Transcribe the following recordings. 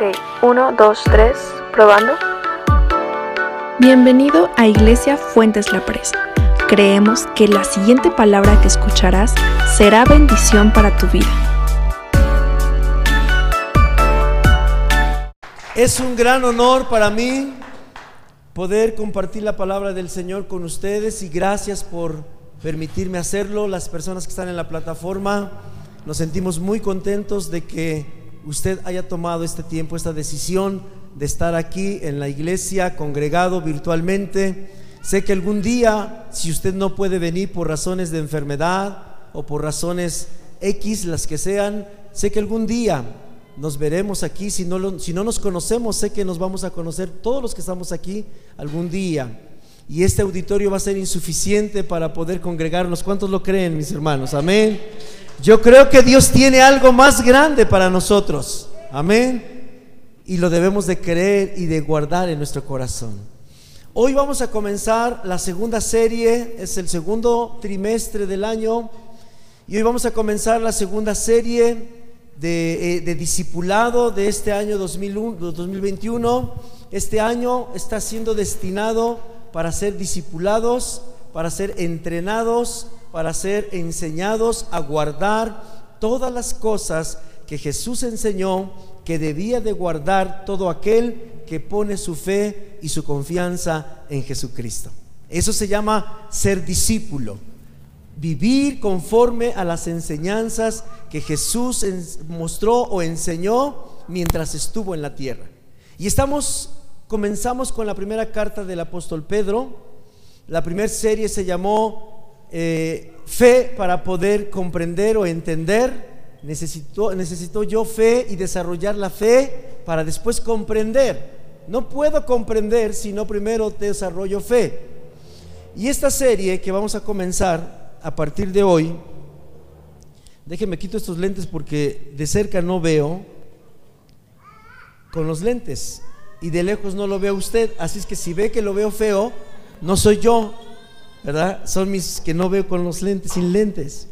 Ok, uno, dos, tres, probando. Bienvenido a Iglesia Fuentes La Presa. Creemos que la siguiente palabra que escucharás será bendición para tu vida. Es un gran honor para mí poder compartir la palabra del Señor con ustedes y gracias por permitirme hacerlo. Las personas que están en la plataforma, nos sentimos muy contentos de que usted haya tomado este tiempo, esta decisión de estar aquí en la iglesia, congregado virtualmente. Sé que algún día, si usted no puede venir por razones de enfermedad o por razones X, las que sean, sé que algún día nos veremos aquí. Si no, si no nos conocemos, sé que nos vamos a conocer todos los que estamos aquí algún día. Y este auditorio va a ser insuficiente para poder congregarnos. ¿Cuántos lo creen, mis hermanos? Amén. Yo creo que Dios tiene algo más grande para nosotros. Amén. Y lo debemos de creer y de guardar en nuestro corazón. Hoy vamos a comenzar la segunda serie, es el segundo trimestre del año. Y hoy vamos a comenzar la segunda serie de, eh, discipulado de este año 2021. Este año está siendo destinado para ser discipulados, para ser entrenados para ser enseñados a guardar todas las cosas que Jesús enseñó que debía de guardar todo aquel que pone su fe y su confianza en Jesucristo. Eso se llama ser discípulo. Vivir conforme a las enseñanzas que Jesús mostró o enseñó mientras estuvo en la tierra. Y estamos, comenzamos con la primera carta del apóstol Pedro. La primera serie se llamó eh, fe para poder comprender o entender. Necesito, necesito yo fe y desarrollar la fe para después comprender. No puedo comprender si no primero desarrollo fe. Y esta serie que vamos a comenzar a partir de hoy, déjenme quito estos lentes porque de cerca no veo con los lentes y de lejos no lo veo usted. Así es que si ve que lo veo feo, no soy yo, ¿verdad? Son mis que no veo con los lentes, sin lentes.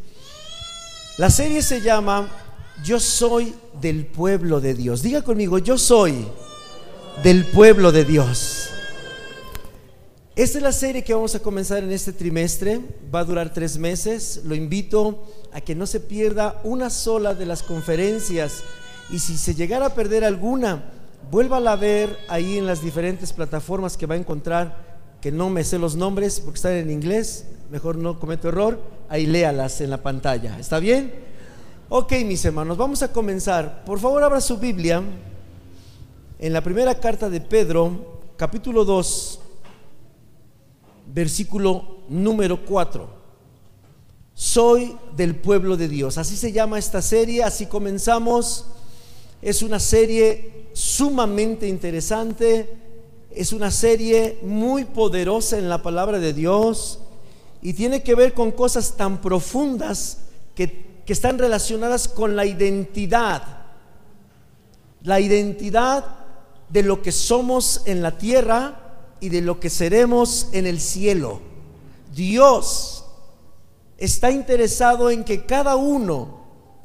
La serie se llama Yo soy del pueblo de Dios. Diga conmigo, yo soy del pueblo de Dios. Esta es la serie que vamos a comenzar en este trimestre. Va a durar tres meses. Lo invito a que no se pierda una sola de las conferencias. Y si se llegara a perder alguna, vuélvala a ver ahí en las diferentes plataformas que va a encontrar que no me sé los nombres porque están en inglés, mejor no cometo error, ahí léalas en la pantalla. ¿Está bien? Ok, mis hermanos, vamos a comenzar. Por favor, abra su Biblia en la primera carta de Pedro, capítulo 2, versículo número 4. Soy del pueblo de Dios. Así se llama esta serie, así comenzamos. Es una serie sumamente interesante es una serie muy poderosa en la palabra de Dios y tiene que ver con cosas tan profundas que, están relacionadas con la identidad, la identidad de lo que somos en la tierra y de lo que seremos en el cielo. Dios está interesado en que cada uno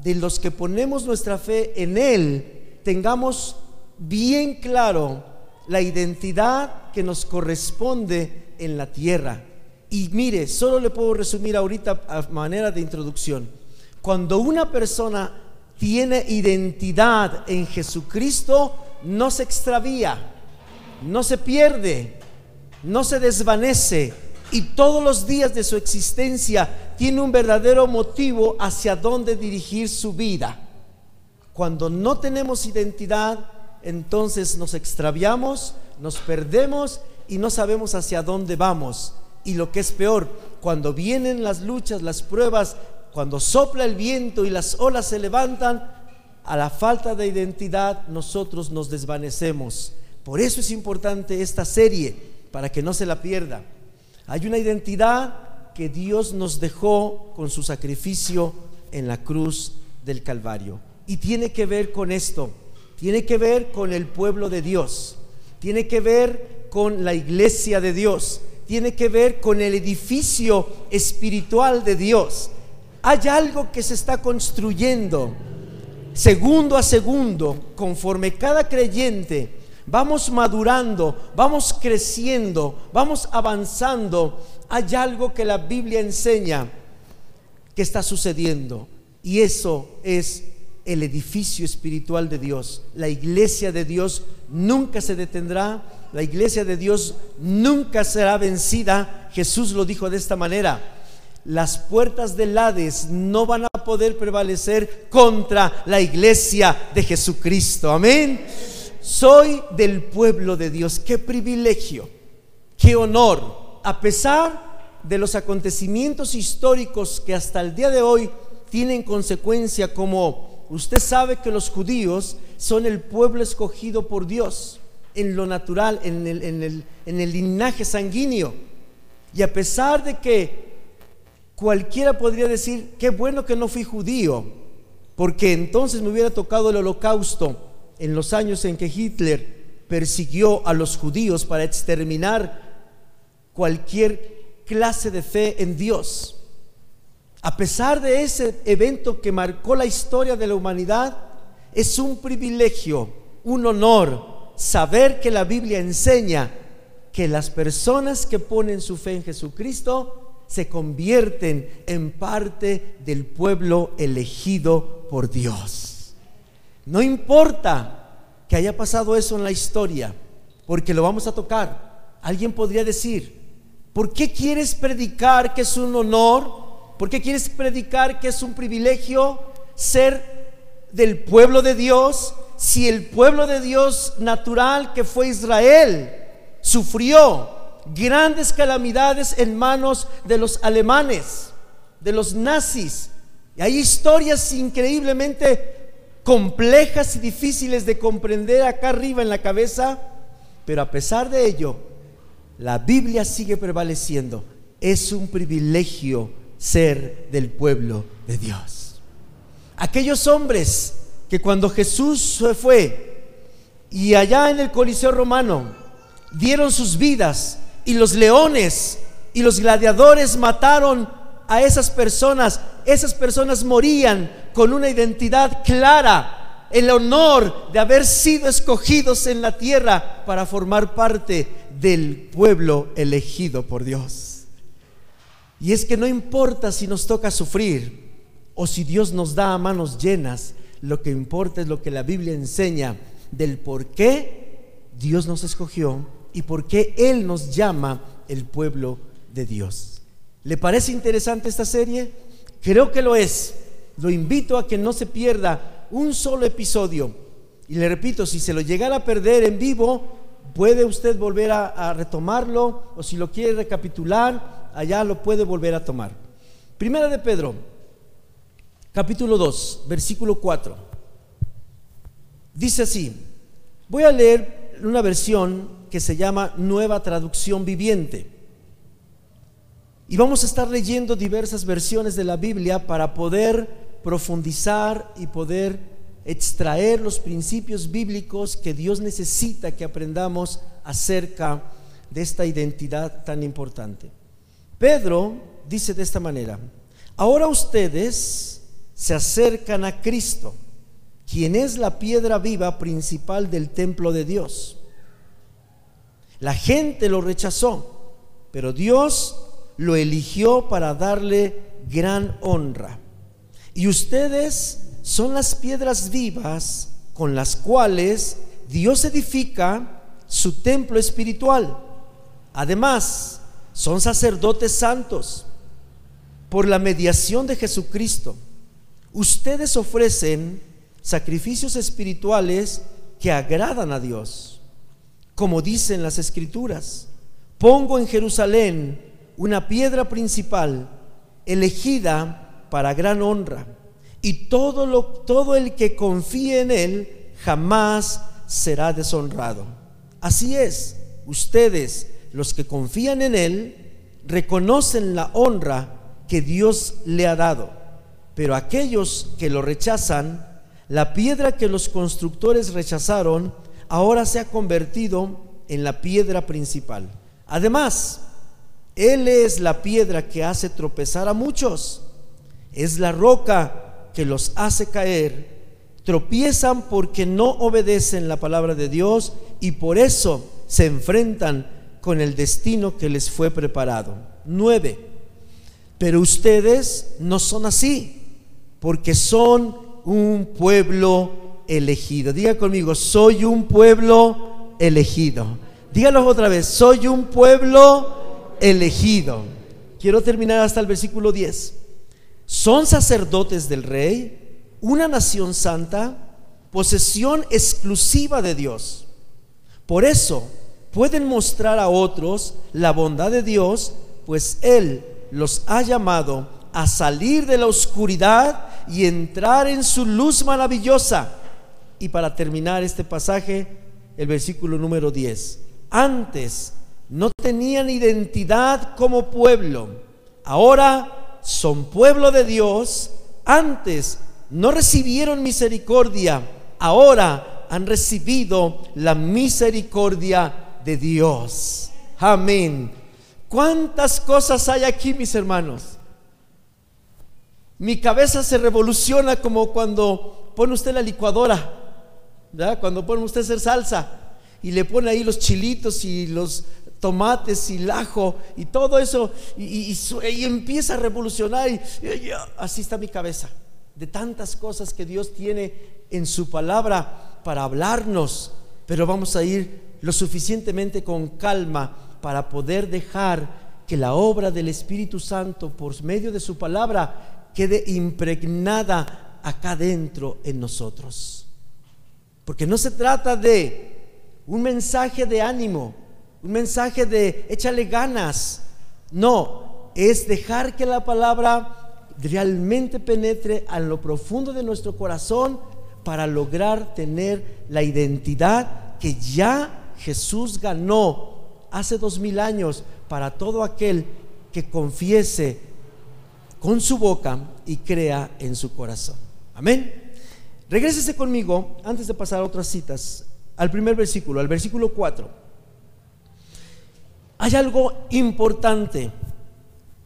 de los que ponemos nuestra fe en Él tengamos bien claro la identidad que nos corresponde en la tierra. Y mire, solo le puedo resumir ahorita a manera de introducción. Cuando una persona tiene identidad en Jesucristo, no se extravía, no se pierde, no se desvanece y todos los días de su existencia tiene un verdadero motivo hacia dónde dirigir su vida. Cuando no tenemos identidad, entonces nos extraviamos, nos perdemos y no sabemos hacia dónde vamos. Y lo que es peor, cuando vienen las luchas, las pruebas, cuando sopla el viento y las olas se levantan, a la falta de identidad nosotros nos desvanecemos. Por eso es importante esta serie, para que no se la pierda. Hay una identidad que Dios nos dejó con su sacrificio en la cruz del Calvario. Y tiene que ver con esto tiene que ver con el pueblo de Dios, tiene que ver con la iglesia de Dios, tiene que ver con el edificio espiritual de Dios. Hay algo que se está construyendo segundo a segundo, conforme cada creyente vamos madurando, vamos creciendo, vamos avanzando, hay algo que la Biblia enseña que está sucediendo. Y eso es el edificio espiritual de Dios. La iglesia de Dios nunca se detendrá, la iglesia de Dios nunca será vencida. Jesús lo dijo de esta manera. Las puertas del Hades no van a poder prevalecer contra la iglesia de Jesucristo. Amén. Soy del pueblo de Dios. Qué privilegio, qué honor. A pesar de los acontecimientos históricos que hasta el día de hoy tienen consecuencia como usted sabe que los judíos son el pueblo escogido por Dios en lo natural, en el, linaje sanguíneo. Y a pesar de que cualquiera podría decir, qué bueno que no fui judío, porque entonces me hubiera tocado el holocausto en los años en que Hitler persiguió a los judíos para exterminar cualquier clase de fe en Dios. A pesar de ese evento que marcó la historia de la humanidad, es un privilegio, un honor saber que la Biblia enseña que las personas que ponen su fe en Jesucristo se convierten en parte del pueblo elegido por Dios. No importa que haya pasado eso en la historia, porque lo vamos a tocar. Alguien podría decir, ¿Por qué quieres predicar que es un honor? ¿Por qué quieres predicar que es un privilegio ser del pueblo de Dios? Si el pueblo de Dios natural que fue Israel sufrió grandes calamidades en manos de los alemanes, de los nazis. Y hay historias increíblemente complejas y difíciles de comprender acá arriba en la cabeza, pero a pesar de ello, la Biblia sigue prevaleciendo. Es un privilegio ser del pueblo de Dios. Aquellos hombres que cuando Jesús se fue y allá en el Coliseo romano dieron sus vidas y los leones y los gladiadores mataron a esas personas, esas personas morían con una identidad clara el honor de haber sido escogidos en la tierra para formar parte del pueblo elegido por Dios. Y es que no importa si nos toca sufrir o si Dios nos da a manos llenas, lo que importa es lo que la Biblia enseña del por qué Dios nos escogió y por qué Él nos llama el pueblo de Dios. ¿Le parece interesante esta serie? Creo que lo es. Lo invito a que no se pierda un solo episodio. Y le repito, si se lo llegara a perder en vivo, puede usted volver a, retomarlo o si lo quiere recapitular, allá lo puede volver a tomar. Primera de Pedro, capítulo 2, versículo 4. Dice así, voy a leer una versión que se llama Nueva Traducción Viviente. Y vamos a estar leyendo diversas versiones de la Biblia para poder profundizar y poder extraer los principios bíblicos que Dios necesita que aprendamos acerca de esta identidad tan importante. Pedro dice de esta manera, ahora ustedes se acercan a Cristo, quien es la piedra viva principal del templo de Dios. La gente lo rechazó, pero Dios lo eligió para darle gran honra. Y ustedes son las piedras vivas con las cuales Dios edifica su templo espiritual. Además, son sacerdotes santos. Por la mediación de Jesucristo, ustedes ofrecen sacrificios espirituales que agradan a Dios. Como dicen las escrituras, pongo en Jerusalén una piedra principal elegida para gran honra. Y todo, lo, todo el que confíe en Él jamás será deshonrado. Así es, ustedes, los que confían en Él, reconocen la honra que Dios le ha dado. Pero aquellos que lo rechazan, la piedra que los constructores rechazaron, ahora se ha convertido en la piedra principal. Además, Él es la piedra que hace tropezar a muchos es la roca que los hace caer. tropiezan porque no obedecen la palabra de Dios y por eso se enfrentan con el destino que les fue preparado. 9. Pero ustedes no son así, porque son un pueblo elegido. Diga conmigo, soy un pueblo elegido. Dígalo otra vez, soy un pueblo elegido. Quiero terminar hasta el versículo 10. Son sacerdotes del rey, una nación santa, posesión exclusiva de Dios. Por eso pueden mostrar a otros la bondad de Dios, pues Él los ha llamado a salir de la oscuridad y entrar en su luz maravillosa. Y para terminar este pasaje, el versículo número 10. Antes no tenían identidad como pueblo, ahora son pueblo de Dios. Antes no recibieron misericordia, ahora han recibido la misericordia de Dios. Amén. ¿Cuántas cosas hay aquí, mis hermanos? Mi cabeza se revoluciona como cuando pone usted la licuadora, Cuando pone usted hacer salsa y le pone ahí los chilitos y los tomates y el ajo y todo eso y, y empieza a revolucionar y, así está mi cabeza de tantas cosas que Dios tiene en su palabra para hablarnos, pero vamos a ir lo suficientemente con calma para poder dejar que la obra del Espíritu Santo por medio de su palabra quede impregnada acá dentro en nosotros. Porque no se trata de un mensaje de ánimo, un mensaje de échale ganas. No, es dejar que la palabra realmente penetre a lo profundo de nuestro corazón para lograr tener la identidad que ya Jesús ganó hace dos mil años para todo aquel que confiese con su boca y crea en su corazón. Amén. Regrésese conmigo, antes de pasar a otras citas, al primer versículo, al versículo 4. Hay algo importante.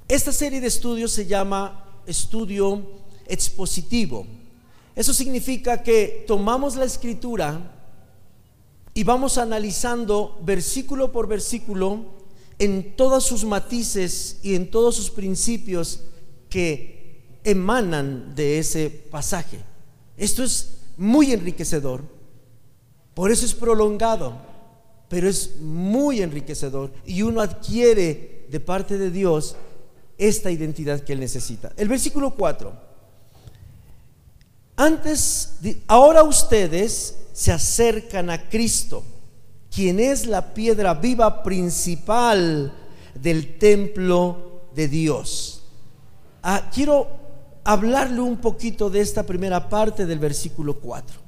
Esta serie de estudios se llama estudio expositivo. Eso significa que tomamos la escritura y vamos analizando versículo por versículo en todos sus matices y en todos sus principios que emanan de ese pasaje. Esto es muy enriquecedor, por eso es prolongado, pero es muy enriquecedor y uno adquiere de parte de Dios esta identidad que él necesita. El versículo 4. Antes, ahora ustedes se acercan a Cristo, quien es la piedra viva principal del templo de Dios. Ah, quiero hablarle un poquito de esta primera parte del versículo 4.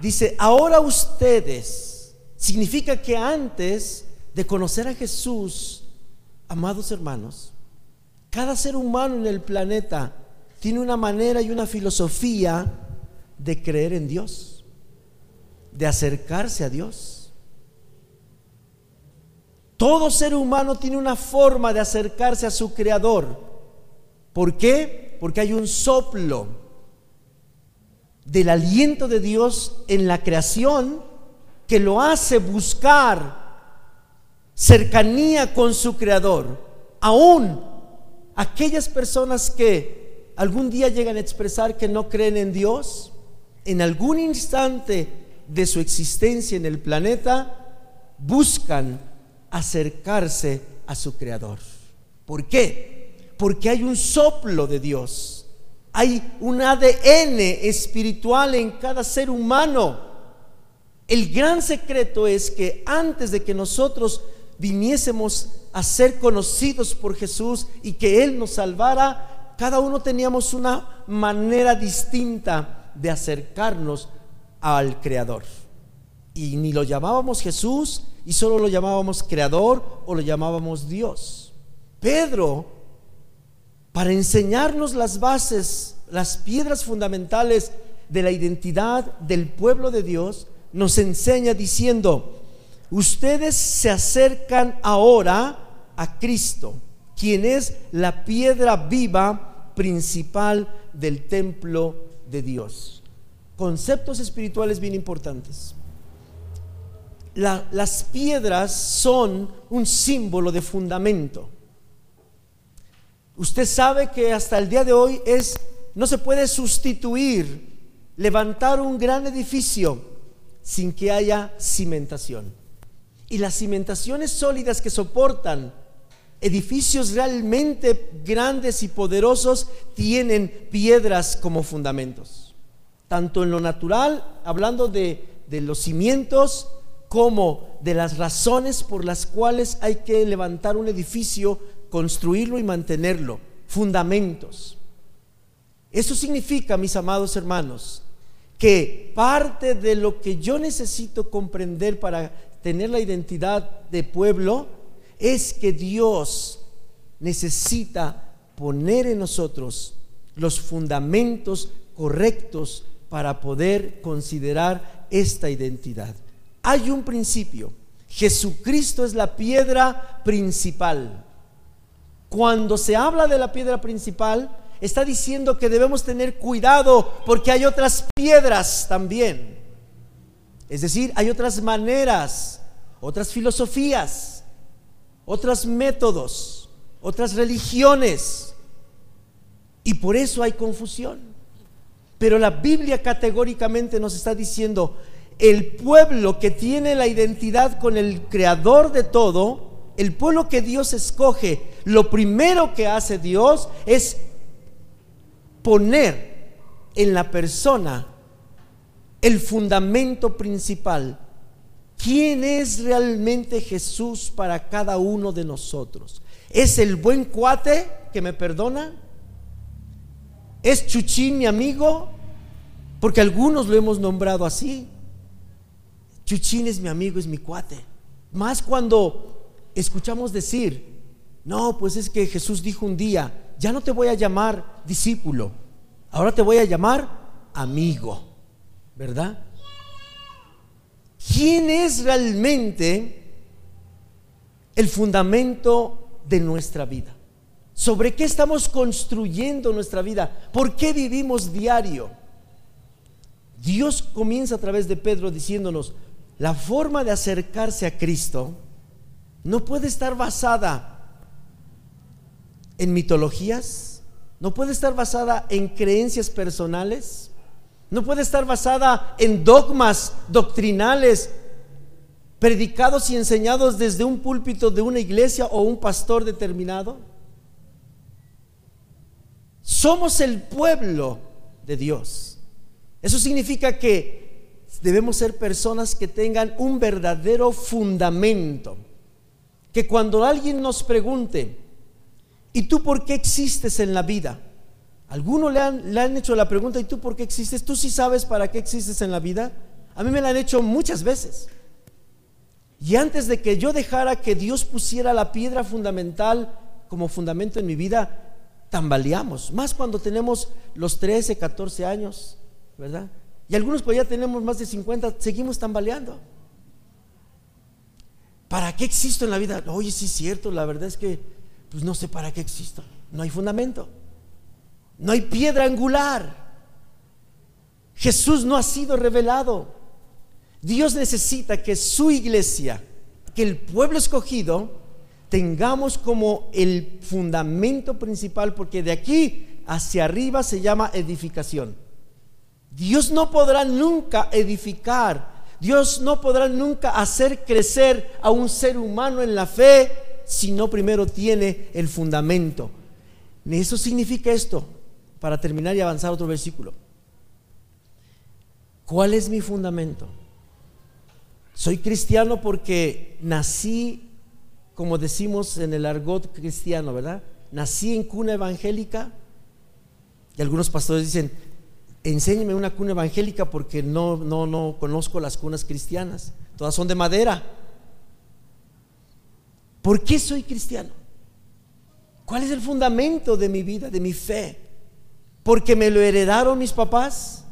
Dice, ahora ustedes, significa que antes de conocer a Jesús, amados hermanos, cada ser humano en el planeta tiene una manera y una filosofía de creer en Dios, de acercarse a Dios. Todo ser humano tiene una forma de acercarse a su creador. ¿Por qué? Porque hay un soplo del aliento de Dios en la creación que lo hace buscar cercanía con su creador. Aún aquellas personas que algún día llegan a expresar que no creen en Dios, en algún instante de su existencia en el planeta, buscan acercarse a su Creador. ¿Por qué? Porque hay un soplo de Dios, hay un ADN espiritual en cada ser humano. El gran secreto es que antes de que nosotros viniésemos a ser conocidos por Jesús y que Él nos salvara, cada uno teníamos una manera distinta de acercarnos al Creador. Y ni lo llamábamos Jesús y solo lo llamábamos Creador o lo llamábamos Dios. Pedro, para enseñarnos las bases, las piedras fundamentales de la identidad del pueblo de Dios, nos enseña diciendo, ustedes se acercan ahora a Cristo, quien es la piedra viva principal del templo de Dios. conceptos espirituales bien importantes. las piedras son un símbolo de fundamento. Usted sabe que hasta el día de hoy es no se puede sustituir levantar un gran edificio sin que haya cimentación. Y las cimentaciones sólidas que soportan edificios realmente grandes y poderosos tienen piedras como fundamentos. Tanto en lo natural, hablando de, de los cimientos, como de las razones por las cuales hay que levantar un edificio, construirlo y mantenerlo. Fundamentos. Eso significa, mis amados hermanos, que parte de lo que yo necesito comprender para tener la identidad de pueblo es que Dios necesita poner en nosotros los fundamentos correctos para poder considerar esta identidad. Hay un principio. Jesucristo es la piedra principal. Cuando se habla de la piedra principal, está diciendo que debemos tener cuidado porque hay otras piedras también. Es decir, hay otras maneras, otras filosofías, otros métodos, otras religiones. Y por eso hay confusión. Pero la Biblia categóricamente nos está diciendo, el pueblo que tiene la identidad con el creador de todo, el pueblo que Dios escoge, lo primero que hace Dios es poner en la persona el fundamento principal. ¿Quién es realmente Jesús para cada uno de nosotros? ¿Es el buen cuate que me perdona? ¿Es Chuchín mi amigo? Porque algunos lo hemos nombrado así. Chuchín es mi amigo, es mi cuate. Más cuando escuchamos decir, no, pues es que Jesús dijo un día, ya no te voy a llamar discípulo, ahora te voy a llamar amigo, ¿verdad? ¿Quién es realmente el fundamento de nuestra vida? ¿Sobre qué estamos construyendo nuestra vida? ¿Por qué vivimos diario? Dios comienza a través de Pedro diciéndonos, la forma de acercarse a Cristo no puede estar basada en mitologías, no puede estar basada en creencias personales, no puede estar basada en dogmas doctrinales predicados y enseñados desde un púlpito de una iglesia o un pastor determinado. Somos el pueblo de Dios. Eso significa que debemos ser personas que tengan un verdadero fundamento. Que cuando alguien nos pregunte, ¿Y tú por qué existes en la vida? Algunos le han, le han hecho la pregunta, ¿y tú por qué existes? ¿Tú sí sabes para qué existes en la vida? A mí me la han hecho muchas veces. Y antes de que yo dejara que Dios pusiera la piedra fundamental como fundamento en mi vida, tambaleamos. Más cuando tenemos los 13, 14 años, ¿verdad? Y algunos pues ya tenemos más de 50, seguimos tambaleando. ¿Para qué existo en la vida? Oye, sí es cierto, la verdad es que pues no sé para qué existo. No hay fundamento. No hay piedra angular. Jesús no ha sido revelado. Dios necesita que su iglesia, que el pueblo escogido, tengamos como el fundamento principal, porque de aquí hacia arriba se llama edificación. Dios no podrá nunca edificar, Dios no podrá nunca hacer crecer a un ser humano en la fe si no primero tiene el fundamento. Eso significa esto, para terminar y avanzar otro versículo. ¿Cuál es mi fundamento? Soy cristiano porque nací, como decimos en el argot cristiano, ¿verdad? Nací en cuna evangélica. Y algunos pastores dicen, enséñeme una cuna evangélica porque no, no, no conozco las cunas cristianas. Todas son de madera. ¿Por qué soy cristiano? ¿Cuál es el fundamento de mi vida, de mi fe? ¿Porque me lo heredaron mis papás?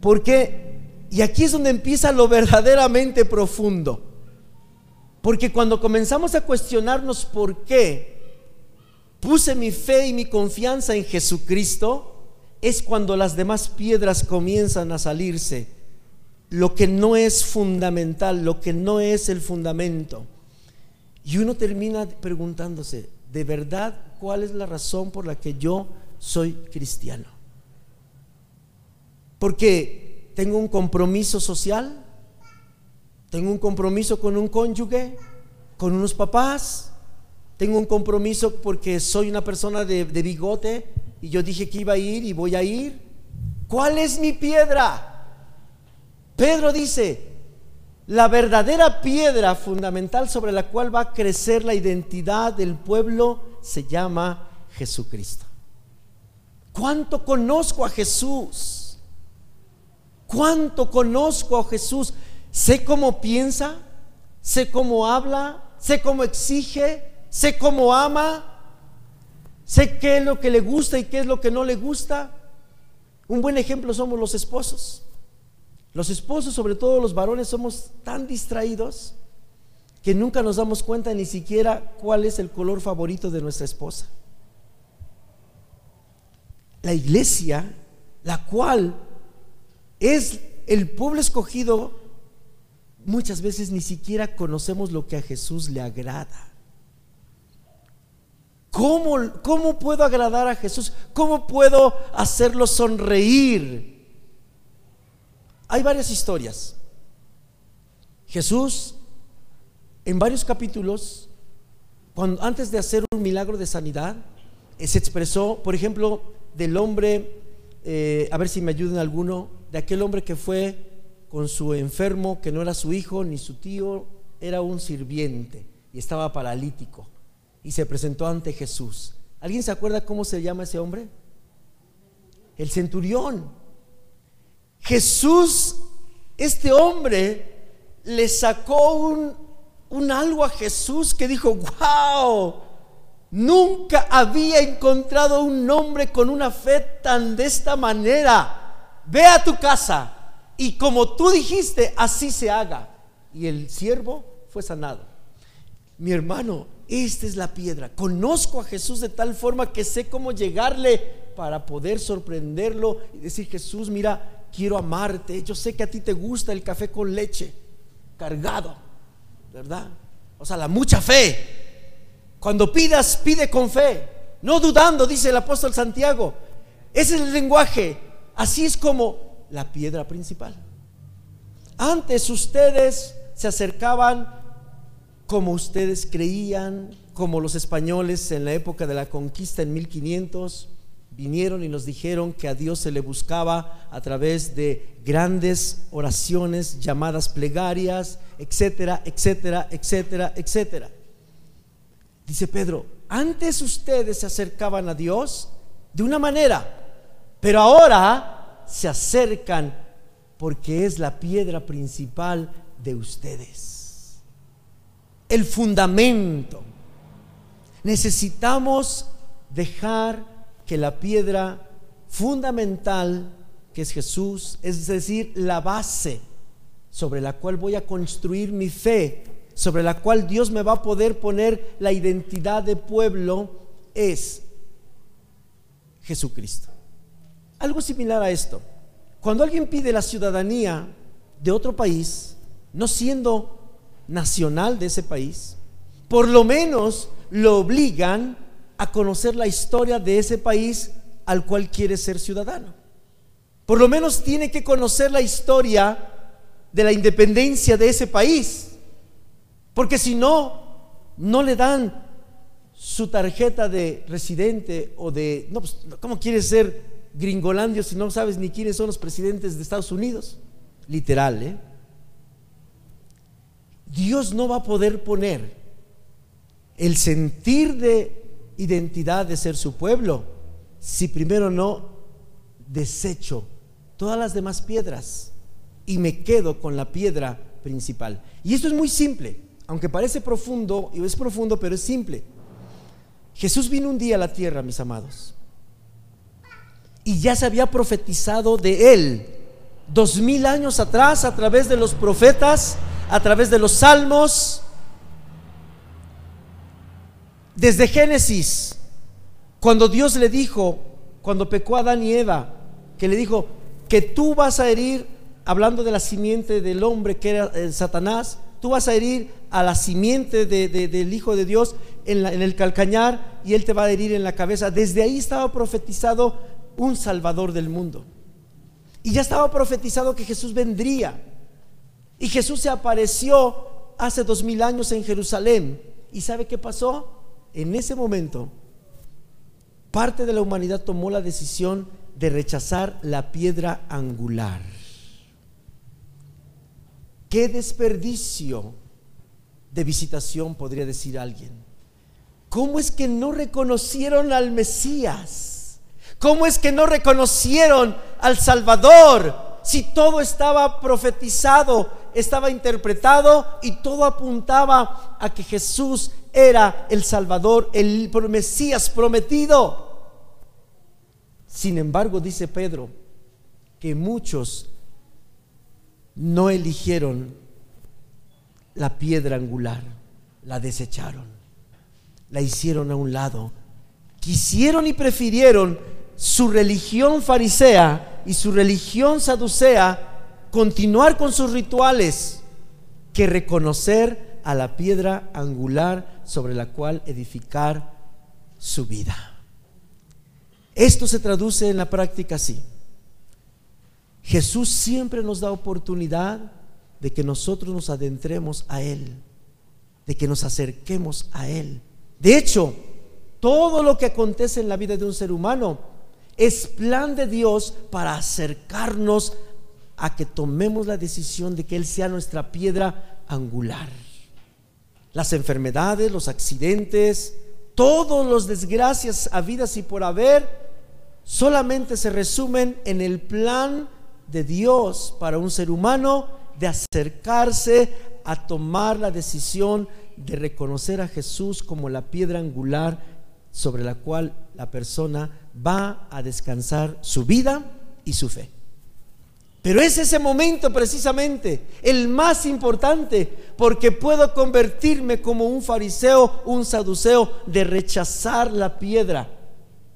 ¿Por qué? Y aquí es donde empieza lo verdaderamente profundo. Porque cuando comenzamos a cuestionarnos por qué puse mi fe y mi confianza en Jesucristo, es cuando las demás piedras comienzan a salirse. Lo que no es fundamental, lo que no es el fundamento. Y uno termina preguntándose, ¿de verdad cuál es la razón por la que yo soy cristiano? Porque tengo un compromiso social, tengo un compromiso con un cónyuge, con unos papás, tengo un compromiso porque soy una persona de, de bigote y yo dije que iba a ir y voy a ir. ¿Cuál es mi piedra? Pedro dice, la verdadera piedra fundamental sobre la cual va a crecer la identidad del pueblo se llama Jesucristo. ¿Cuánto conozco a Jesús? ¿Cuánto conozco a Jesús? Sé cómo piensa, sé cómo habla, sé cómo exige, sé cómo ama, sé qué es lo que le gusta y qué es lo que no le gusta. Un buen ejemplo somos los esposos. Los esposos, sobre todo los varones, somos tan distraídos que nunca nos damos cuenta ni siquiera cuál es el color favorito de nuestra esposa. La iglesia, la cual es el pueblo escogido, muchas veces ni siquiera conocemos lo que a Jesús le agrada. ¿Cómo, puedo agradar a Jesús? ¿Cómo puedo hacerlo sonreír? Hay varias historias. Jesús, en varios capítulos, cuando, antes de hacer un milagro de sanidad, eh, se expresó, por ejemplo, del hombre, eh, a ver si me ayudan alguno, de aquel hombre que fue con su enfermo, que no era su hijo ni su tío, era un sirviente y estaba paralítico y se presentó ante Jesús. ¿Alguien se acuerda cómo se llama ese hombre? El centurión. Jesús, este hombre, le sacó un, un algo a Jesús que dijo, wow, nunca había encontrado un hombre con una fe tan de esta manera. Ve a tu casa y como tú dijiste, así se haga. Y el siervo fue sanado. Mi hermano, esta es la piedra. Conozco a Jesús de tal forma que sé cómo llegarle para poder sorprenderlo y decir, Jesús, mira, quiero amarte. Yo sé que a ti te gusta el café con leche, cargado, ¿verdad? O sea, la mucha fe. Cuando pidas, pide con fe, no dudando, dice el apóstol Santiago. Ese es el lenguaje. Así es como la piedra principal. Antes ustedes se acercaban como ustedes creían, como los españoles en la época de la conquista en 1500 vinieron y nos dijeron que a Dios se le buscaba a través de grandes oraciones llamadas plegarias, etcétera, etcétera, etcétera, etcétera. Dice Pedro, antes ustedes se acercaban a Dios de una manera, pero ahora se acercan porque es la piedra principal de ustedes el fundamento. Necesitamos dejar que la piedra fundamental, que es Jesús, es decir, la base sobre la cual voy a construir mi fe, sobre la cual Dios me va a poder poner la identidad de pueblo, es Jesucristo. Algo similar a esto. Cuando alguien pide la ciudadanía de otro país, no siendo nacional de ese país, por lo menos lo obligan a conocer la historia de ese país al cual quiere ser ciudadano. Por lo menos tiene que conocer la historia de la independencia de ese país, porque si no, no le dan su tarjeta de residente o de, no, pues, ¿cómo quiere ser gringolandio si no sabes ni quiénes son los presidentes de Estados Unidos? Literal, ¿eh? Dios no va a poder poner el sentir de identidad de ser su pueblo si primero no desecho todas las demás piedras y me quedo con la piedra principal. Y esto es muy simple, aunque parece profundo, y es profundo, pero es simple. Jesús vino un día a la tierra, mis amados, y ya se había profetizado de él dos mil años atrás a través de los profetas a través de los salmos, desde Génesis, cuando Dios le dijo, cuando pecó Adán y Eva, que le dijo que tú vas a herir, hablando de la simiente del hombre que era eh, Satanás, tú vas a herir a la simiente del Hijo de Dios en, en, el calcañar y Él te va a herir en la cabeza. Desde ahí estaba profetizado un Salvador del mundo. Y ya estaba profetizado que Jesús vendría. Y Jesús se apareció hace dos mil años en Jerusalén. ¿Y sabe qué pasó? En ese momento, parte de la humanidad tomó la decisión de rechazar la piedra angular. Qué desperdicio de visitación, podría decir alguien. ¿Cómo es que no reconocieron al Mesías? ¿Cómo es que no reconocieron al Salvador? Si todo estaba profetizado, estaba interpretado y todo apuntaba a que Jesús era el Salvador, el Mesías prometido. Sin embargo, dice Pedro, que muchos no eligieron la piedra angular, la desecharon, la hicieron a un lado, quisieron y prefirieron su religión farisea y su religión saducea continuar con sus rituales que reconocer a la piedra angular sobre la cual edificar su vida. Esto se traduce en la práctica así. Jesús siempre nos da oportunidad de que nosotros nos adentremos a Él, de que nos acerquemos a Él. De hecho, todo lo que acontece en la vida de un ser humano es plan de Dios para acercarnos a que tomemos la decisión de que Él sea nuestra piedra angular. Las enfermedades, los accidentes, todos los desgracias habidas y por haber, solamente se resumen en el plan de Dios para un ser humano de acercarse a tomar la decisión de reconocer a Jesús como la piedra angular sobre la cual la persona va a descansar su vida y su fe. Pero es ese momento precisamente el más importante porque puedo convertirme como un fariseo, un saduceo, de rechazar la piedra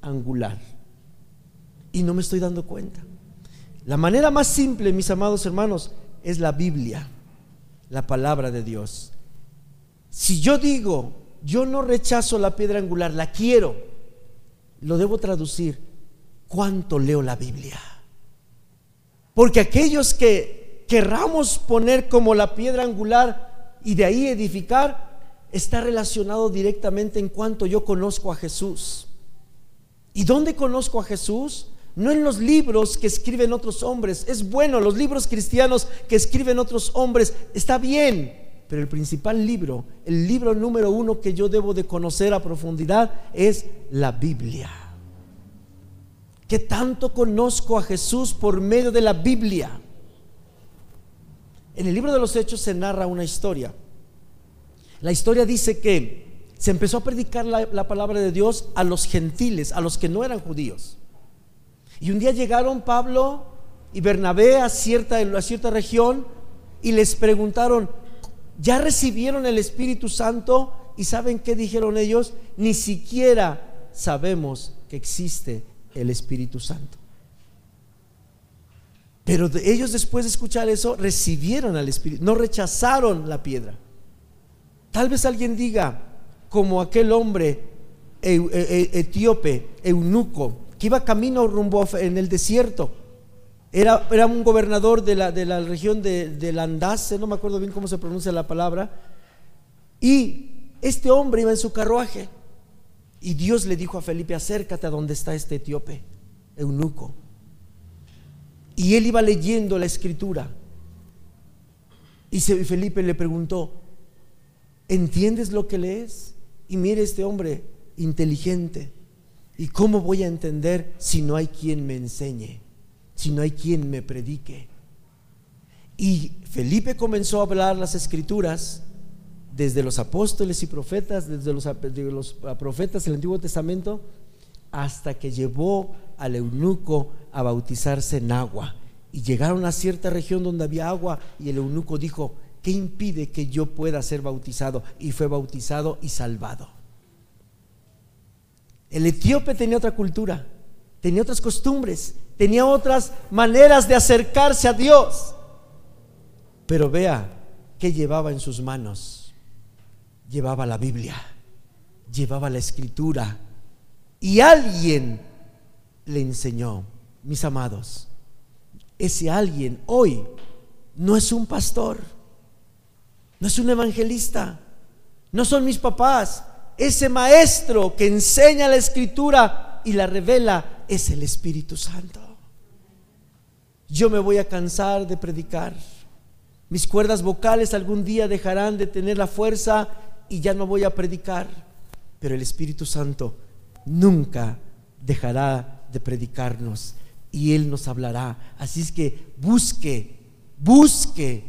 angular y no me estoy dando cuenta. La manera más simple, mis amados hermanos, es la Biblia, la palabra de Dios. Si yo digo, yo no rechazo la piedra angular, la quiero, lo debo traducir, ¿cuánto leo la Biblia? Porque aquellos que querramos poner como la piedra angular y de ahí edificar, está relacionado directamente en cuanto yo conozco a Jesús. ¿Y dónde conozco a Jesús? no en los libros que escriben otros hombres. Es bueno, los libros cristianos que escriben otros hombres, está bien, pero el principal libro, el libro número uno que yo debo de conocer a profundidad es la Biblia. Que tanto conozco a Jesús por medio de la Biblia. En el libro de los Hechos se narra una historia. La historia dice que se empezó a predicar la, la palabra de Dios a los gentiles, a los que no eran judíos. Y un día llegaron Pablo y Bernabé a cierta, a cierta región y les preguntaron, ¿ya recibieron el Espíritu Santo? ¿Y saben qué dijeron ellos? Ni siquiera sabemos que existe el Espíritu Santo. Pero ellos después de escuchar eso recibieron al Espíritu, no rechazaron la piedra. Tal vez alguien diga, como aquel hombre e, e, etíope, eunuco, que iba camino rumbo en el desierto. Era, era un gobernador de la, de la región de, de Landace, no me acuerdo bien cómo se pronuncia la palabra. Y este hombre iba en su carruaje. Y Dios le dijo a Felipe, acércate a donde está este etíope, eunuco. Y él iba leyendo la escritura. Y Felipe le preguntó, ¿entiendes lo que lees? Y mire este hombre inteligente ¿Y cómo voy a entender si no hay quien me enseñe? Si no hay quien me predique. Y Felipe comenzó a hablar las escrituras desde los apóstoles y profetas, desde los, los profetas del Antiguo Testamento, hasta que llevó al eunuco a bautizarse en agua. Y llegaron a cierta región donde había agua y el eunuco dijo, ¿qué impide que yo pueda ser bautizado? Y fue bautizado y salvado. El etíope tenía otra cultura. tenía otras costumbres, tenía otras maneras de acercarse a Dios. Pero vea qué llevaba en sus manos. Llevaba la Biblia, llevaba la escritura y alguien le enseñó, mis amados. Ese alguien hoy no es un pastor, no es un evangelista, no son mis papás. Ese maestro que enseña la escritura y la revela es el Espíritu Santo. Yo me voy a cansar de predicar. Mis cuerdas vocales algún día dejarán de tener la fuerza y ya no voy a predicar. Pero el Espíritu Santo nunca dejará de predicarnos y Él nos hablará. Así es que busque, busque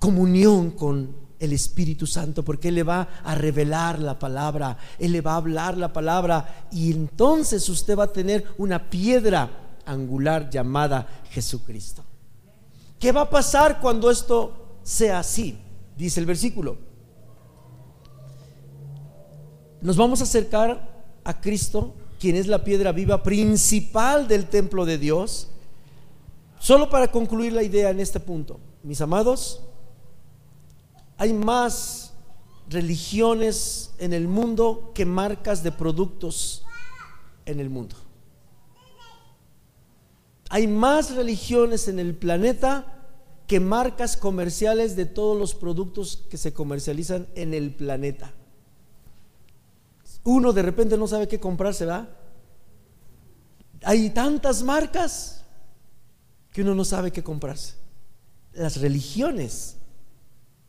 comunión con el Espíritu Santo, porque Él le va a revelar la palabra, Él le va a hablar la palabra, y entonces usted va a tener una piedra angular llamada Jesucristo. ¿Qué va a pasar cuando esto sea así? Dice el versículo. Nos vamos a acercar a Cristo, quien es la piedra viva principal del templo de Dios. Solo para concluir la idea en este punto, mis amados, hay más religiones en el mundo que marcas de productos en el mundo. Hay más religiones en el planeta que marcas comerciales de todos los productos que se comercializan en el planeta. Uno de repente no sabe qué comprarse, ¿verdad? Hay tantas marcas que uno no sabe qué comprarse. Las religiones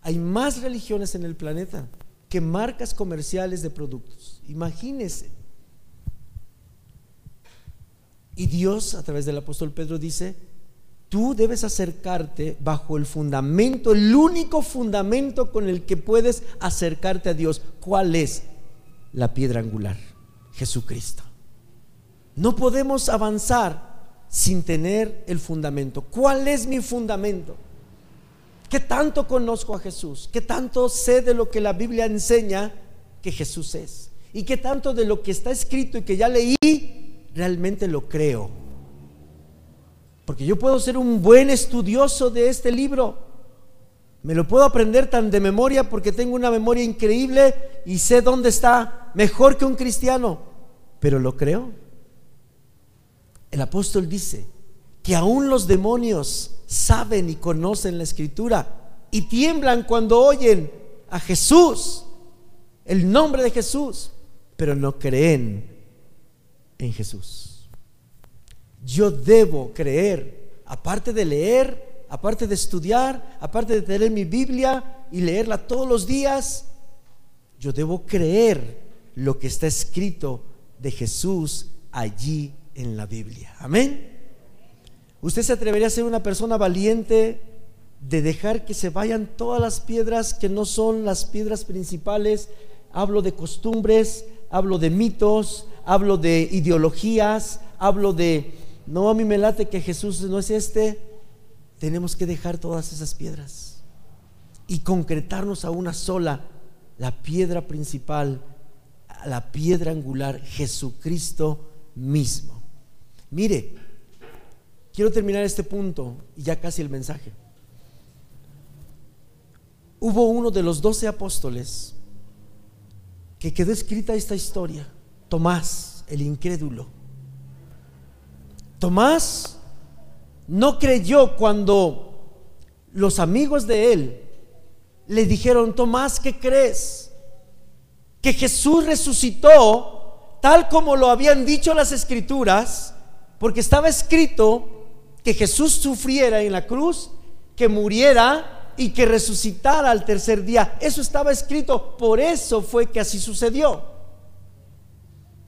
hay más religiones en el planeta que marcas comerciales de productos. Imagínese. Y Dios, a través del apóstol Pedro, dice, tú debes acercarte bajo el fundamento, el único fundamento con el que puedes acercarte a Dios. ¿Cuál es? La piedra angular, Jesucristo. No podemos avanzar sin tener el fundamento. ¿Cuál es mi fundamento? ¿Qué tanto conozco a Jesús? ¿Qué tanto sé de lo que la Biblia enseña que Jesús es? ¿Y qué tanto de lo que está escrito y que ya leí realmente lo creo? Porque yo puedo ser un buen estudioso de este libro. Me lo puedo aprender tan de memoria porque tengo una memoria increíble y sé dónde está mejor que un cristiano. Pero lo creo. El apóstol dice que aún los demonios saben y conocen la escritura y tiemblan cuando oyen a Jesús, el nombre de Jesús, pero no creen en Jesús. Yo debo creer, aparte de leer, aparte de estudiar, aparte de tener mi Biblia y leerla todos los días, yo debo creer lo que está escrito de Jesús allí en la Biblia. Amén. ¿Usted se atrevería a ser una persona valiente de dejar que se vayan todas las piedras que no son las piedras principales? Hablo de costumbres, hablo de mitos, hablo de ideologías, hablo de, no, a mí me late que Jesús no es este. Tenemos que dejar todas esas piedras y concretarnos a una sola, la piedra principal, la piedra angular, Jesucristo mismo. Mire, Quiero terminar este punto y ya casi el mensaje. Hubo uno de los doce apóstoles que quedó escrita esta historia, Tomás, el incrédulo. Tomás no creyó cuando los amigos de él le dijeron, Tomás, ¿qué crees? Que Jesús resucitó tal como lo habían dicho las escrituras, porque estaba escrito que Jesús sufriera en la cruz, que muriera y que resucitara al tercer día. Eso estaba escrito, por eso fue que así sucedió.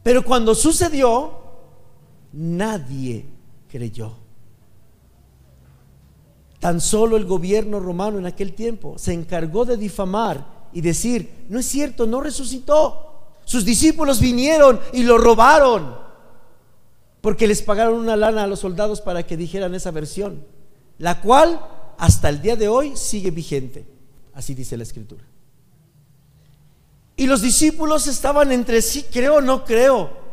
Pero cuando sucedió, nadie creyó. Tan solo el gobierno romano en aquel tiempo se encargó de difamar y decir, no es cierto, no resucitó. Sus discípulos vinieron y lo robaron porque les pagaron una lana a los soldados para que dijeran esa versión, la cual hasta el día de hoy sigue vigente. Así dice la escritura. Y los discípulos estaban entre sí, creo o no creo.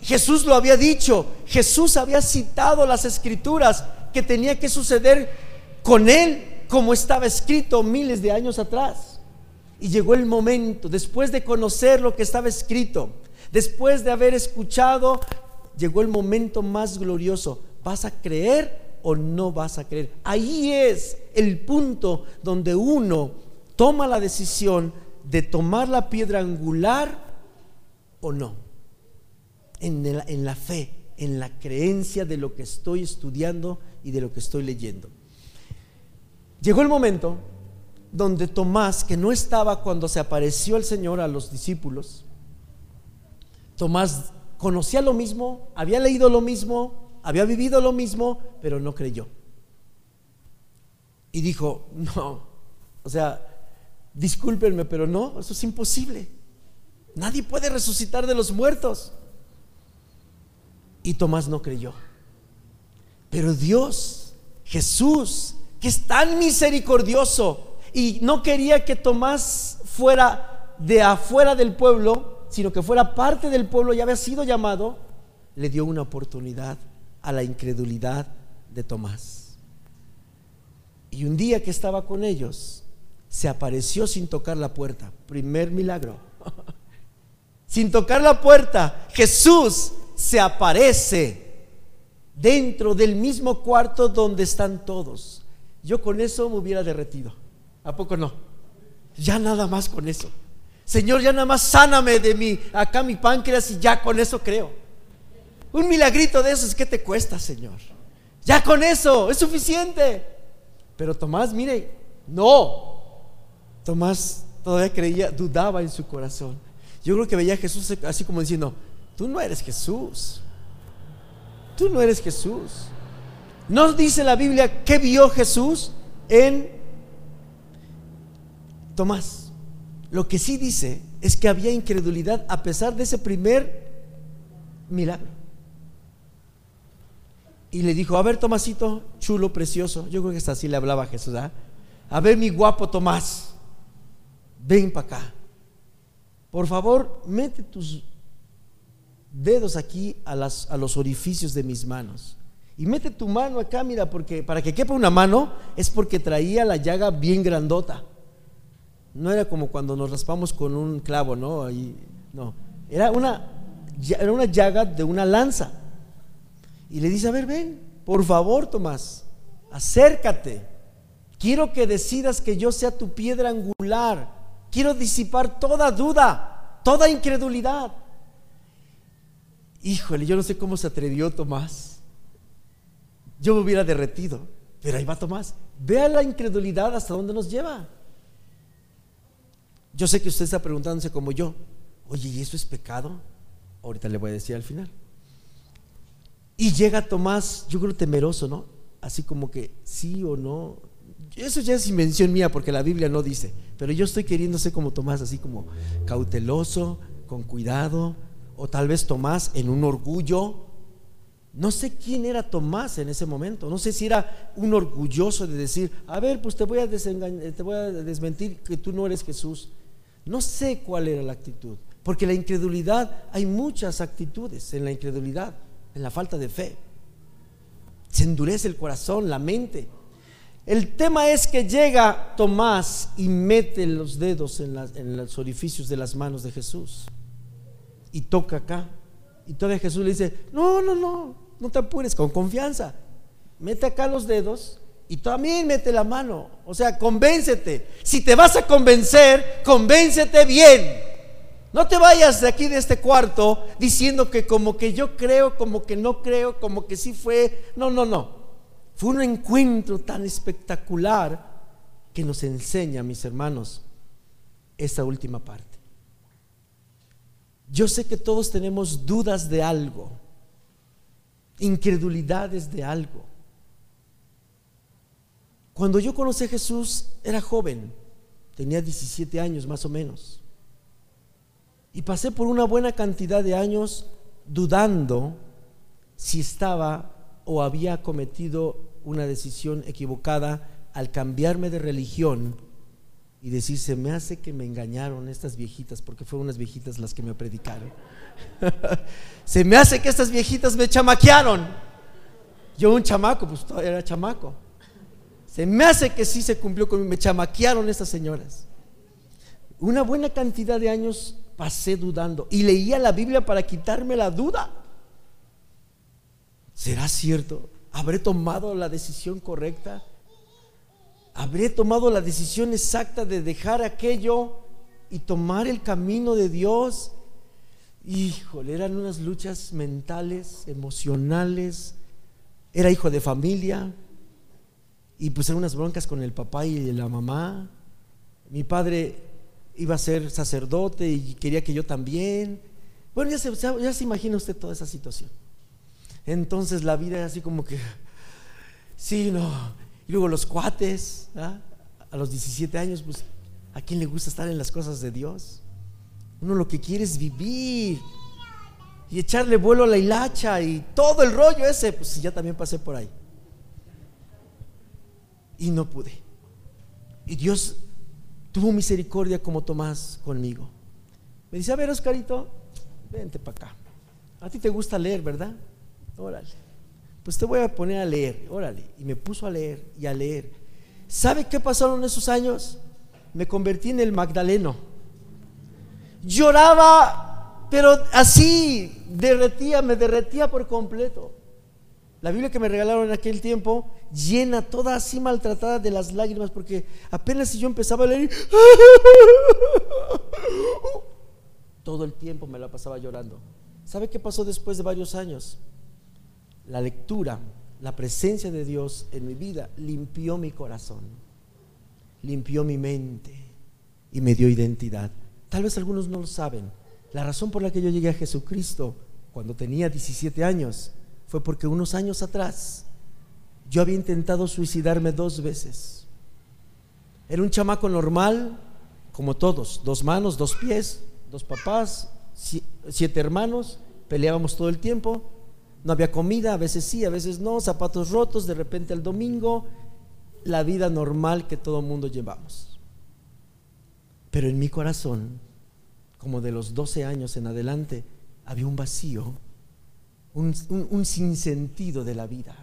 Jesús lo había dicho, Jesús había citado las escrituras que tenía que suceder con él como estaba escrito miles de años atrás. Y llegó el momento, después de conocer lo que estaba escrito, después de haber escuchado, llegó el momento más glorioso. ¿Vas a creer o no vas a creer? Ahí es el punto donde uno toma la decisión de tomar la piedra angular o no en, la fe, en la creencia de lo que estoy estudiando y de lo que estoy leyendo. Llegó el momento donde Tomás, que no estaba cuando se apareció el Señor a los discípulos, Tomás conocía lo mismo, había leído lo mismo, había vivido lo mismo, pero no creyó. Y dijo, no, o sea, discúlpenme, pero no, eso es imposible. Nadie puede resucitar de los muertos. Y Tomás no creyó. Pero Dios, Jesús, que es tan misericordioso y no quería que Tomás fuera de afuera del pueblo, sino que fuera parte del pueblo y había sido llamado, le dio una oportunidad a la incredulidad de Tomás. Y un día que estaba con ellos, se apareció sin tocar la puerta. Primer milagro. sin tocar la puerta, Jesús se aparece dentro del mismo cuarto donde están todos. Yo con eso me hubiera derretido. ¿A poco no? Ya nada más con eso. Señor, ya nada más sáname de mi, acá mi páncreas y ya con eso creo. Un milagrito de esos, ¿qué te cuesta, Señor? Ya con eso, es suficiente. Pero Tomás, mire, no. Tomás todavía creía, dudaba en su corazón. Yo creo que veía a Jesús así como diciendo, Tú no eres Jesús. Tú no eres Jesús. ¿No dice la Biblia que vio Jesús en Tomás? Lo que sí dice es que había incredulidad a pesar de ese primer milagro. Y le dijo, a ver Tomasito, chulo, precioso. Yo creo que hasta así le hablaba a Jesús. ¿ah? A ver mi guapo Tomás, ven para acá. Por favor, mete tus dedos aquí a, los orificios de mis manos. Y mete tu mano acá, mira, porque para que quepa una mano es porque traía la llaga bien grandota. No era como cuando nos raspamos con un clavo, ¿no? Ahí, no. Era una, era una llaga de una lanza. Y le dice, a ver, ven, por favor, Tomás, acércate. Quiero que decidas que yo sea tu piedra angular. Quiero disipar toda duda, toda incredulidad. Híjole, yo no sé cómo se atrevió Tomás. Yo me hubiera derretido, pero ahí va Tomás. Vea la incredulidad hasta dónde nos lleva. Yo sé que usted está preguntándose como yo, oye, ¿y eso es pecado? Ahorita le voy a decir al final. Y llega Tomás, yo creo temeroso, ¿no? Así como que sí o no. Eso ya es invención mía porque la Biblia no dice. Pero yo estoy queriendo ser como Tomás, así como cauteloso, con cuidado, o tal vez Tomás en un orgullo. No sé quién era Tomás en ese momento. No sé si era un orgulloso de decir, a ver, pues te voy a, te voy a desmentir que tú no eres Jesús. No sé cuál era la actitud. Porque la incredulidad, hay muchas actitudes en la incredulidad, en la falta de fe. Se endurece el corazón, la mente. El tema es que llega Tomás y mete los dedos en, los orificios de las manos de Jesús y toca acá. Y todavía Jesús le dice, no, no, no, no te apures, con confianza. Mete acá los dedos y también mete la mano. O sea, convéncete. Si te vas a convencer, convéncete bien. No te vayas de aquí de este cuarto diciendo que como que yo creo, como que no creo, como que sí fue. No, no, no. Fue un encuentro tan espectacular que nos enseña, mis hermanos, esta última parte. Yo sé que todos tenemos dudas de algo, incredulidades de algo. Cuando yo conocí a Jesús era joven, tenía 17 años más o menos. Y pasé por una buena cantidad de años dudando si estaba o había cometido una decisión equivocada al cambiarme de religión y decir, se me hace que me engañaron estas viejitas, porque fueron unas viejitas las que me predicaron. se me hace que estas viejitas me chamaquearon. Yo un chamaco, pues todavía era chamaco. Se me hace que sí se cumplió conmigo, me chamaquearon estas señoras. Una buena cantidad de años pasé dudando y leía la Biblia para quitarme la duda. ¿Será cierto? ¿Habré tomado la decisión correcta? ¿Habré tomado la decisión exacta de dejar aquello y tomar el camino de Dios? Híjole, eran unas luchas mentales, emocionales. Era hijo de familia y pues eran unas broncas con el papá y la mamá. Mi padre iba a ser sacerdote y quería que yo también. Bueno, ya se, ya se imagina usted toda esa situación. Entonces la vida es así como que, sí, no. Y luego los cuates, a los 17 años, pues, ¿a quién le gusta estar en las cosas de Dios? Uno lo que quiere es vivir y echarle vuelo a la hilacha y todo el rollo ese, pues ya también pasé por ahí. Y no pude. Y Dios tuvo misericordia como Tomás conmigo. Me dice, a ver, Oscarito, vente para acá. A ti te gusta leer, ¿verdad? Órale. Pues te voy a poner a leer, órale. Y me puso a leer y a leer. ¿Sabe qué pasaron esos años? Me convertí en el Magdaleno. Lloraba, pero así, derretía, me derretía por completo. La Biblia que me regalaron en aquel tiempo, llena, toda así maltratada de las lágrimas, porque apenas si yo empezaba a leer, todo el tiempo me la pasaba llorando. ¿Sabe qué pasó después de varios años? la lectura, la presencia de Dios en mi vida limpió mi corazón, limpió mi mente y me dio identidad. Tal vez algunos no lo saben. La razón por la que yo llegué a Jesucristo cuando tenía 17 años fue porque unos años atrás yo había intentado suicidarme dos veces. Era un chamaco normal, como todos, dos manos, dos pies, dos papás, siete hermanos, peleábamos todo el tiempo, no había comida, a veces sí, a veces no, zapatos rotos, de repente el domingo, la vida normal que todo mundo llevamos. Pero en mi corazón, como de los 12 años en adelante, había un vacío, un, sinsentido de la vida.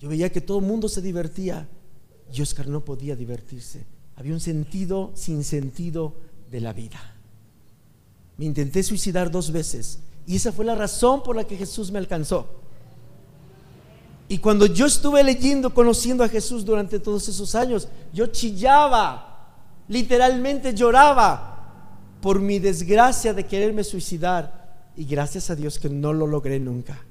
Yo veía que todo el mundo se divertía y Oscar no podía divertirse. Había un sentido sin sentido de la vida. Me intenté suicidar dos veces y esa fue la razón por la que Jesús me alcanzó. Y cuando yo estuve leyendo, conociendo a Jesús durante todos esos años, yo chillaba, literalmente lloraba por mi desgracia de quererme suicidar. Y gracias a Dios que no lo logré nunca.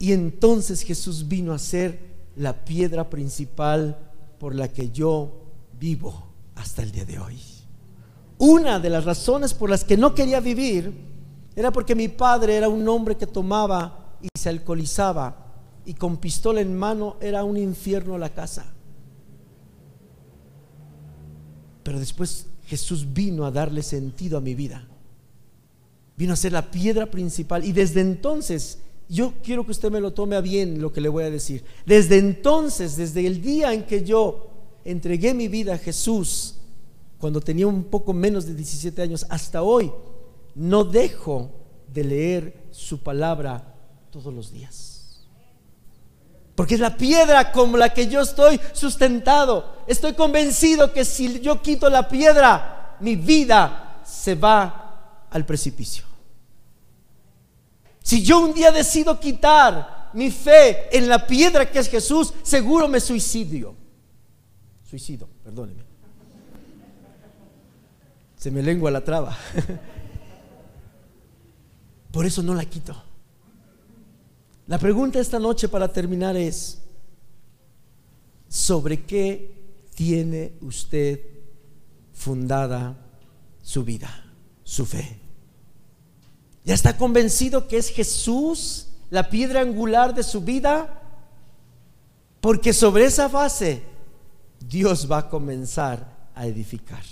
Y entonces Jesús vino a ser la piedra principal por la que yo vivo hasta el día de hoy. Una de las razones por las que no quería vivir era porque mi padre era un hombre que tomaba y se alcoholizaba y con pistola en mano era un infierno la casa. Pero después Jesús vino a darle sentido a mi vida. Vino a ser la piedra principal y desde entonces yo quiero que usted me lo tome a bien lo que le voy a decir. Desde entonces, desde el día en que yo entregué mi vida a Jesús, cuando tenía un poco menos de 17 años, hasta hoy, no dejo de leer su palabra todos los días. Porque es la piedra como la que yo estoy sustentado. Estoy convencido que si yo quito la piedra, mi vida se va al precipicio. Si yo un día decido quitar mi fe en la piedra que es Jesús, seguro me suicidio. Suicido, perdóneme. Se me lengua la traba. Por eso no la quito. La pregunta esta noche para terminar es, ¿sobre qué tiene usted fundada su vida, su fe? ¿Ya está convencido que es Jesús la piedra angular de su vida? Porque sobre esa base Dios va a comenzar a edificar.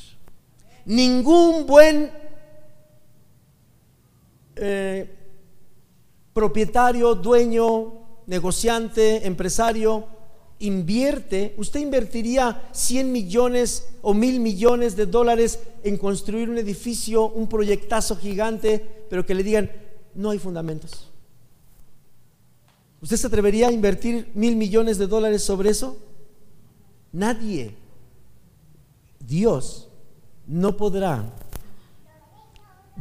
Ningún buen eh, propietario, dueño, negociante, empresario, invierte, usted invertiría 100 millones o mil millones de dólares en construir un edificio, un proyectazo gigante, pero que le digan, no hay fundamentos. ¿Usted se atrevería a invertir mil millones de dólares sobre eso? Nadie. Dios no podrá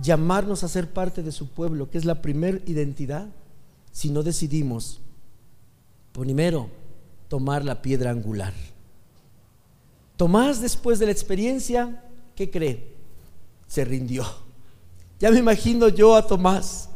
llamarnos a ser parte de su pueblo, que es la primer identidad, si no decidimos, primero, tomar la piedra angular. Tomás, después de la experiencia, ¿qué cree? Se rindió. Ya me imagino yo a Tomás,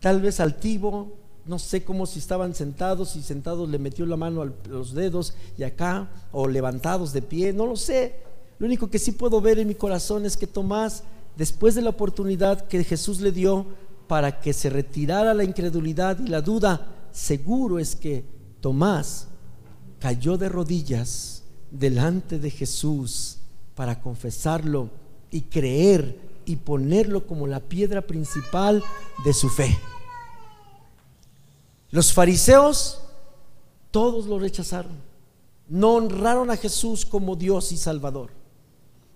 tal vez altivo, no sé cómo si estaban sentados, y sentados le metió la mano a los dedos y acá, o levantados de pie, no lo sé. Lo único que sí puedo ver en mi corazón es que Tomás, después de la oportunidad que Jesús le dio para que se retirara la incredulidad y la duda, seguro es que Tomás cayó de rodillas delante de Jesús para confesarlo y creer y ponerlo como la piedra principal de su fe. Los fariseos todos lo rechazaron, no honraron a Jesús como Dios y Salvador,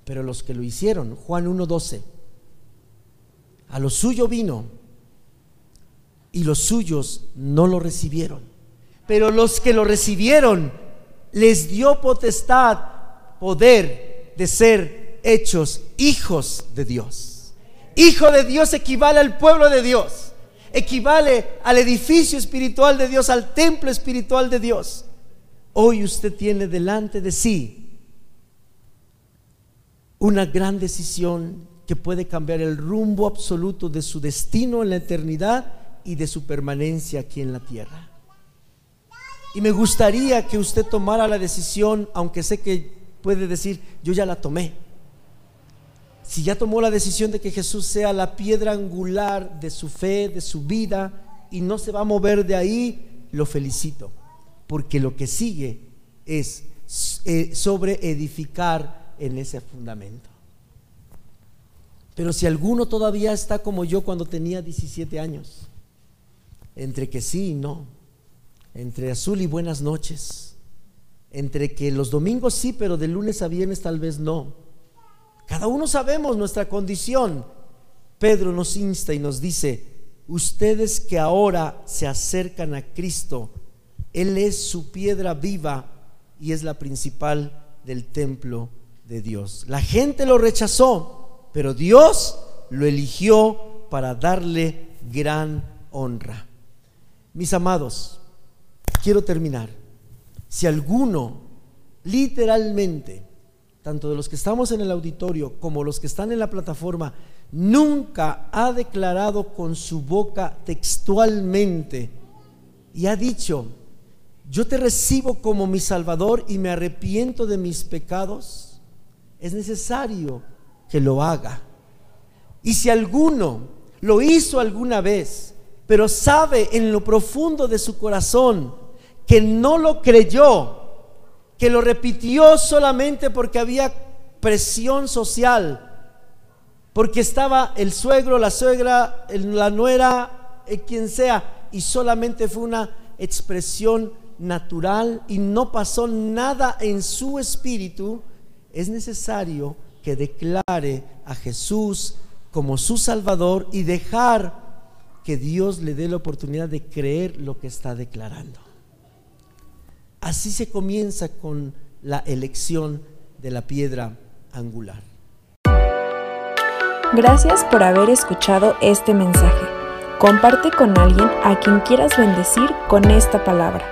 pero los que lo hicieron, Juan 1.12, a lo suyo vino y los suyos no lo recibieron pero los que lo recibieron les dio potestad, poder de ser hechos hijos de Dios. Hijo de Dios equivale al pueblo de Dios, equivale al edificio espiritual de Dios, al templo espiritual de Dios. Hoy usted tiene delante de sí una gran decisión que puede cambiar el rumbo absoluto de su destino en la eternidad y de su permanencia aquí en la tierra. Y me gustaría que usted tomara la decisión, aunque sé que puede decir, yo ya la tomé. Si ya tomó la decisión de que Jesús sea la piedra angular de su fe, de su vida, y no se va a mover de ahí, lo felicito. Porque lo que sigue es eh, sobre edificar en ese fundamento. Pero si alguno todavía está como yo cuando tenía 17 años, entre que sí y no, entre azul y buenas noches, entre que los domingos sí, pero de lunes a viernes tal vez no. Cada uno sabemos nuestra condición. Pedro nos insta y nos dice, ustedes que ahora se acercan a Cristo, Él es su piedra viva y es la principal del templo de Dios. La gente lo rechazó, pero Dios lo eligió para darle gran honra. Mis amados, quiero terminar. Si alguno literalmente, tanto de los que estamos en el auditorio como los que están en la plataforma, nunca ha declarado con su boca textualmente y ha dicho, yo te recibo como mi Salvador y me arrepiento de mis pecados, es necesario que lo haga. Y si alguno lo hizo alguna vez, pero sabe en lo profundo de su corazón que no lo creyó, que lo repitió solamente porque había presión social, porque estaba el suegro, la suegra, la nuera, eh, quien sea, y solamente fue una expresión natural y no pasó nada en su espíritu, es necesario que declare a Jesús como su Salvador y dejar que Dios le dé la oportunidad de creer lo que está declarando. Así se comienza con la elección de la piedra angular. Gracias por haber escuchado este mensaje. Comparte con alguien a quien quieras bendecir con esta palabra.